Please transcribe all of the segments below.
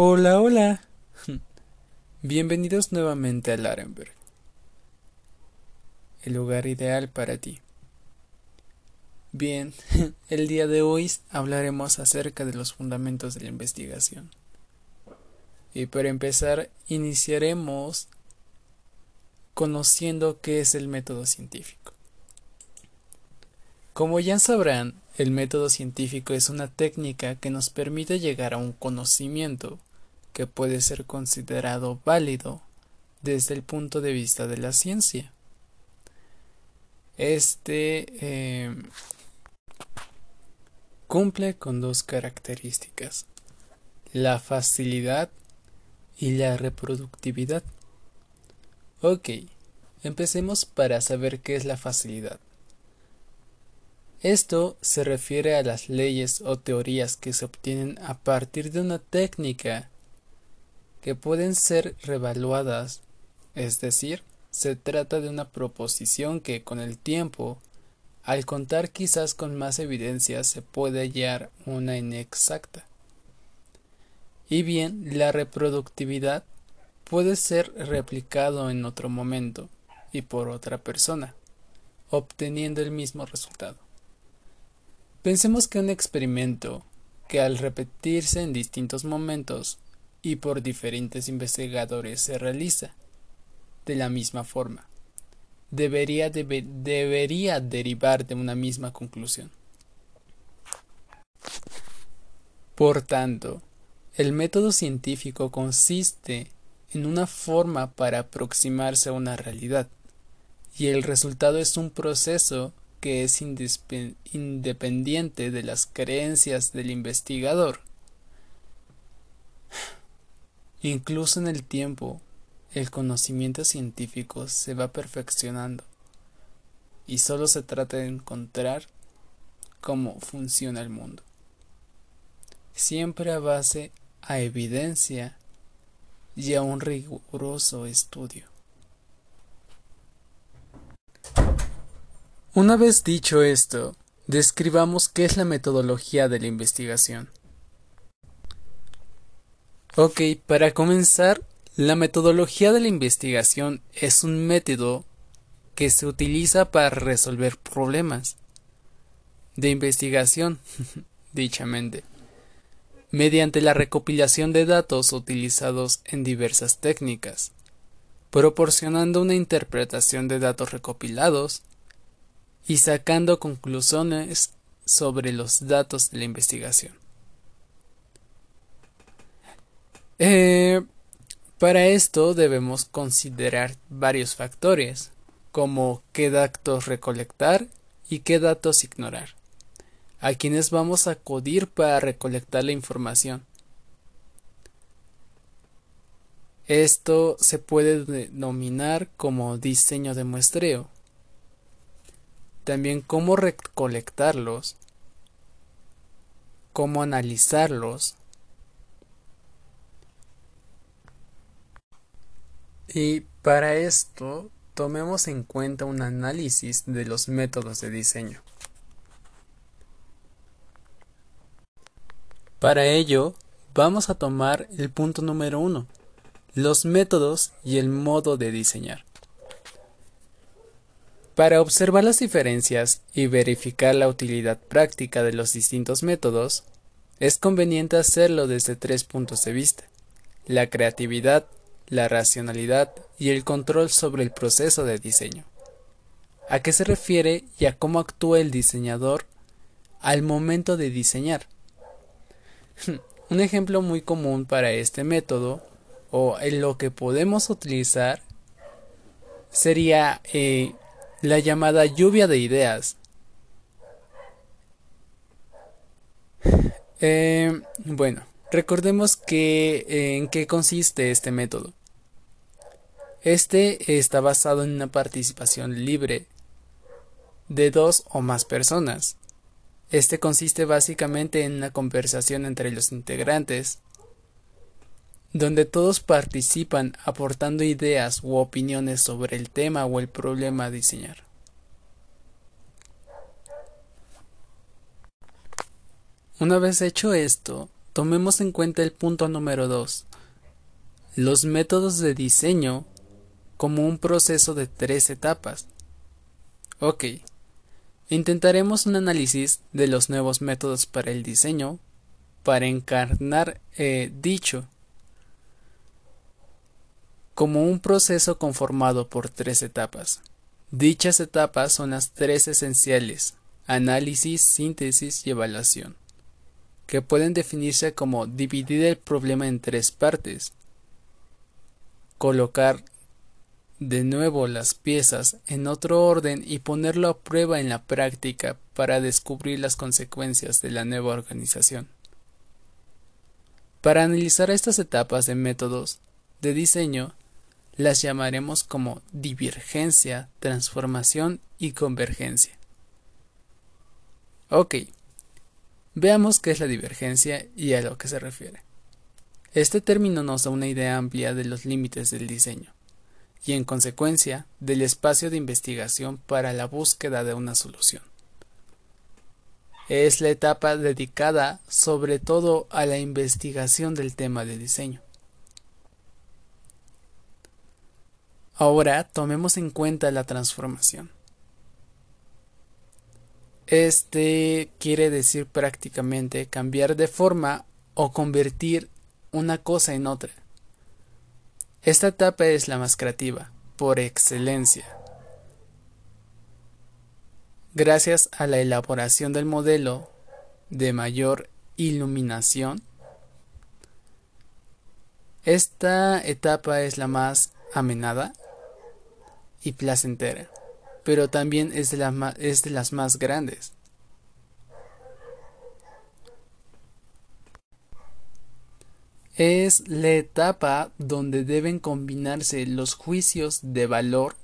Hola, hola. Bienvenidos nuevamente a Larenberg, el lugar ideal para ti. Bien, el día de hoy hablaremos acerca de los fundamentos de la investigación. Y para empezar, iniciaremos conociendo qué es el método científico. Como ya sabrán, el método científico es una técnica que nos permite llegar a un conocimiento que puede ser considerado válido desde el punto de vista de la ciencia. Este eh, cumple con dos características, la facilidad y la reproductividad. Ok, empecemos para saber qué es la facilidad. Esto se refiere a las leyes o teorías que se obtienen a partir de una técnica que pueden ser revaluadas, es decir, se trata de una proposición que con el tiempo, al contar quizás con más evidencia, se puede hallar una inexacta. Y bien, la reproductividad puede ser replicado en otro momento y por otra persona, obteniendo el mismo resultado. Pensemos que un experimento que al repetirse en distintos momentos y por diferentes investigadores se realiza de la misma forma, debería, debería derivar de una misma conclusión. Por tanto, el método científico consiste en una forma para aproximarse a una realidad, y el resultado es un proceso que es independiente de las creencias del investigador. Incluso en el tiempo, el conocimiento científico se va perfeccionando y solo se trata de encontrar cómo funciona el mundo. Siempre a base a evidencia y a un riguroso estudio. Una vez dicho esto, describamos qué es la metodología de la investigación. Ok, para comenzar, la metodología de la investigación es un método que se utiliza para resolver problemas de investigación, dichamente, mediante la recopilación de datos utilizados en diversas técnicas, proporcionando una interpretación de datos recopilados y sacando conclusiones sobre los datos de la investigación. Eh, para esto debemos considerar varios factores, como qué datos recolectar y qué datos ignorar, a quienes vamos a acudir para recolectar la información. Esto se puede denominar como diseño de muestreo también cómo recolectarlos, cómo analizarlos y para esto tomemos en cuenta un análisis de los métodos de diseño. Para ello, vamos a tomar el punto número uno, los métodos y el modo de diseñar. Para observar las diferencias y verificar la utilidad práctica de los distintos métodos, es conveniente hacerlo desde tres puntos de vista, la creatividad, la racionalidad y el control sobre el proceso de diseño. ¿A qué se refiere y a cómo actúa el diseñador al momento de diseñar? Un ejemplo muy común para este método o en lo que podemos utilizar sería eh, la llamada lluvia de ideas. Eh, bueno, recordemos que en qué consiste este método. Este está basado en una participación libre de dos o más personas. Este consiste básicamente en una conversación entre los integrantes donde todos participan aportando ideas u opiniones sobre el tema o el problema a diseñar. Una vez hecho esto, tomemos en cuenta el punto número 2, los métodos de diseño como un proceso de tres etapas. Ok, intentaremos un análisis de los nuevos métodos para el diseño para encarnar eh, dicho como un proceso conformado por tres etapas. Dichas etapas son las tres esenciales, análisis, síntesis y evaluación, que pueden definirse como dividir el problema en tres partes, colocar de nuevo las piezas en otro orden y ponerlo a prueba en la práctica para descubrir las consecuencias de la nueva organización. Para analizar estas etapas de métodos de diseño, las llamaremos como divergencia, transformación y convergencia. Ok, veamos qué es la divergencia y a lo que se refiere. Este término nos da una idea amplia de los límites del diseño y en consecuencia del espacio de investigación para la búsqueda de una solución. Es la etapa dedicada sobre todo a la investigación del tema de diseño. Ahora tomemos en cuenta la transformación. Este quiere decir prácticamente cambiar de forma o convertir una cosa en otra. Esta etapa es la más creativa, por excelencia. Gracias a la elaboración del modelo de mayor iluminación, esta etapa es la más amenada y placentera, pero también es de, es de las más grandes. Es la etapa donde deben combinarse los juicios de valor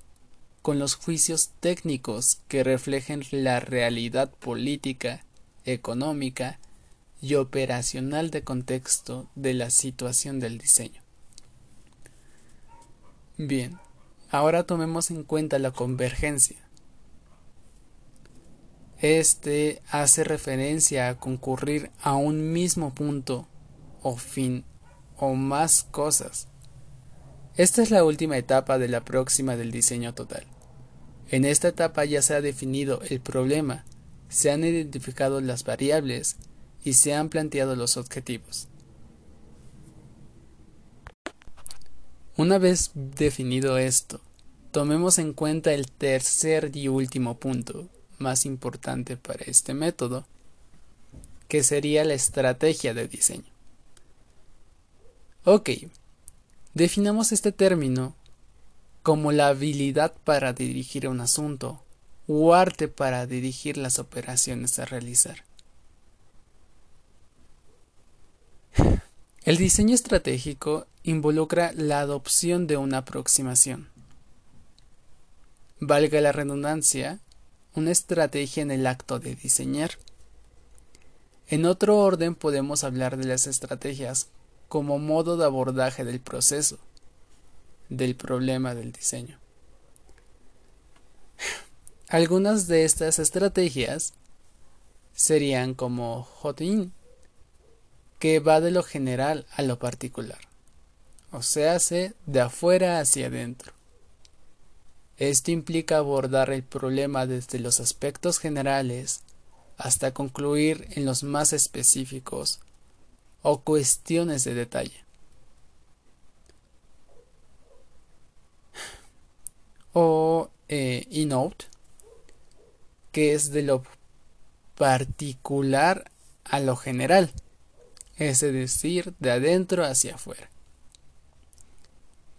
con los juicios técnicos que reflejen la realidad política, económica y operacional de contexto de la situación del diseño. Bien, ahora tomemos en cuenta la convergencia. Este hace referencia a concurrir a un mismo punto o fin o más cosas. Esta es la última etapa de la próxima del diseño total. En esta etapa ya se ha definido el problema, se han identificado las variables y se han planteado los objetivos. Una vez definido esto, tomemos en cuenta el tercer y último punto, más importante para este método, que sería la estrategia de diseño. Ok, definamos este término como la habilidad para dirigir un asunto o arte para dirigir las operaciones a realizar. El diseño estratégico involucra la adopción de una aproximación. Valga la redundancia, una estrategia en el acto de diseñar. En otro orden podemos hablar de las estrategias como modo de abordaje del proceso, del problema del diseño. Algunas de estas estrategias serían como HOTIN, que va de lo general a lo particular, o se hace de afuera hacia adentro. Esto implica abordar el problema desde los aspectos generales hasta concluir en los más específicos o cuestiones de detalle. O eh, e-note, que es de lo particular a lo general, es decir, de adentro hacia afuera.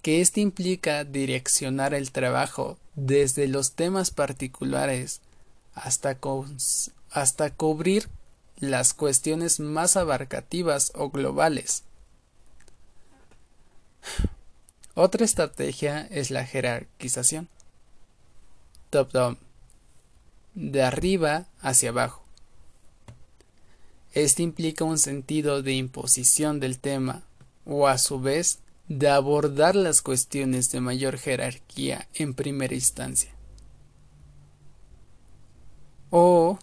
Que este implica direccionar el trabajo desde los temas particulares hasta, hasta cubrir las cuestiones más abarcativas o globales. Otra estrategia es la jerarquización. Top-down. De arriba hacia abajo. Este implica un sentido de imposición del tema o a su vez de abordar las cuestiones de mayor jerarquía en primera instancia. O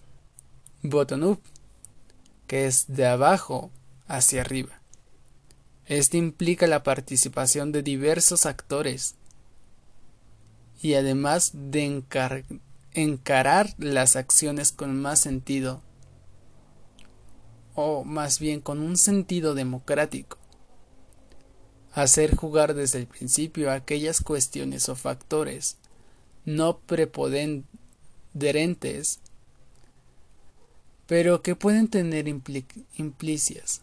bottom-up que es de abajo hacia arriba. Este implica la participación de diversos actores y además de encarar las acciones con más sentido o más bien con un sentido democrático. Hacer jugar desde el principio aquellas cuestiones o factores no prepondentes, pero que pueden tener implicias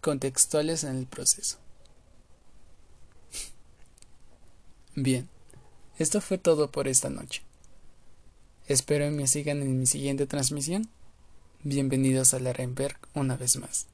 contextuales en el proceso. Bien, esto fue todo por esta noche. Espero me sigan en mi siguiente transmisión. Bienvenidos a la Renberg una vez más.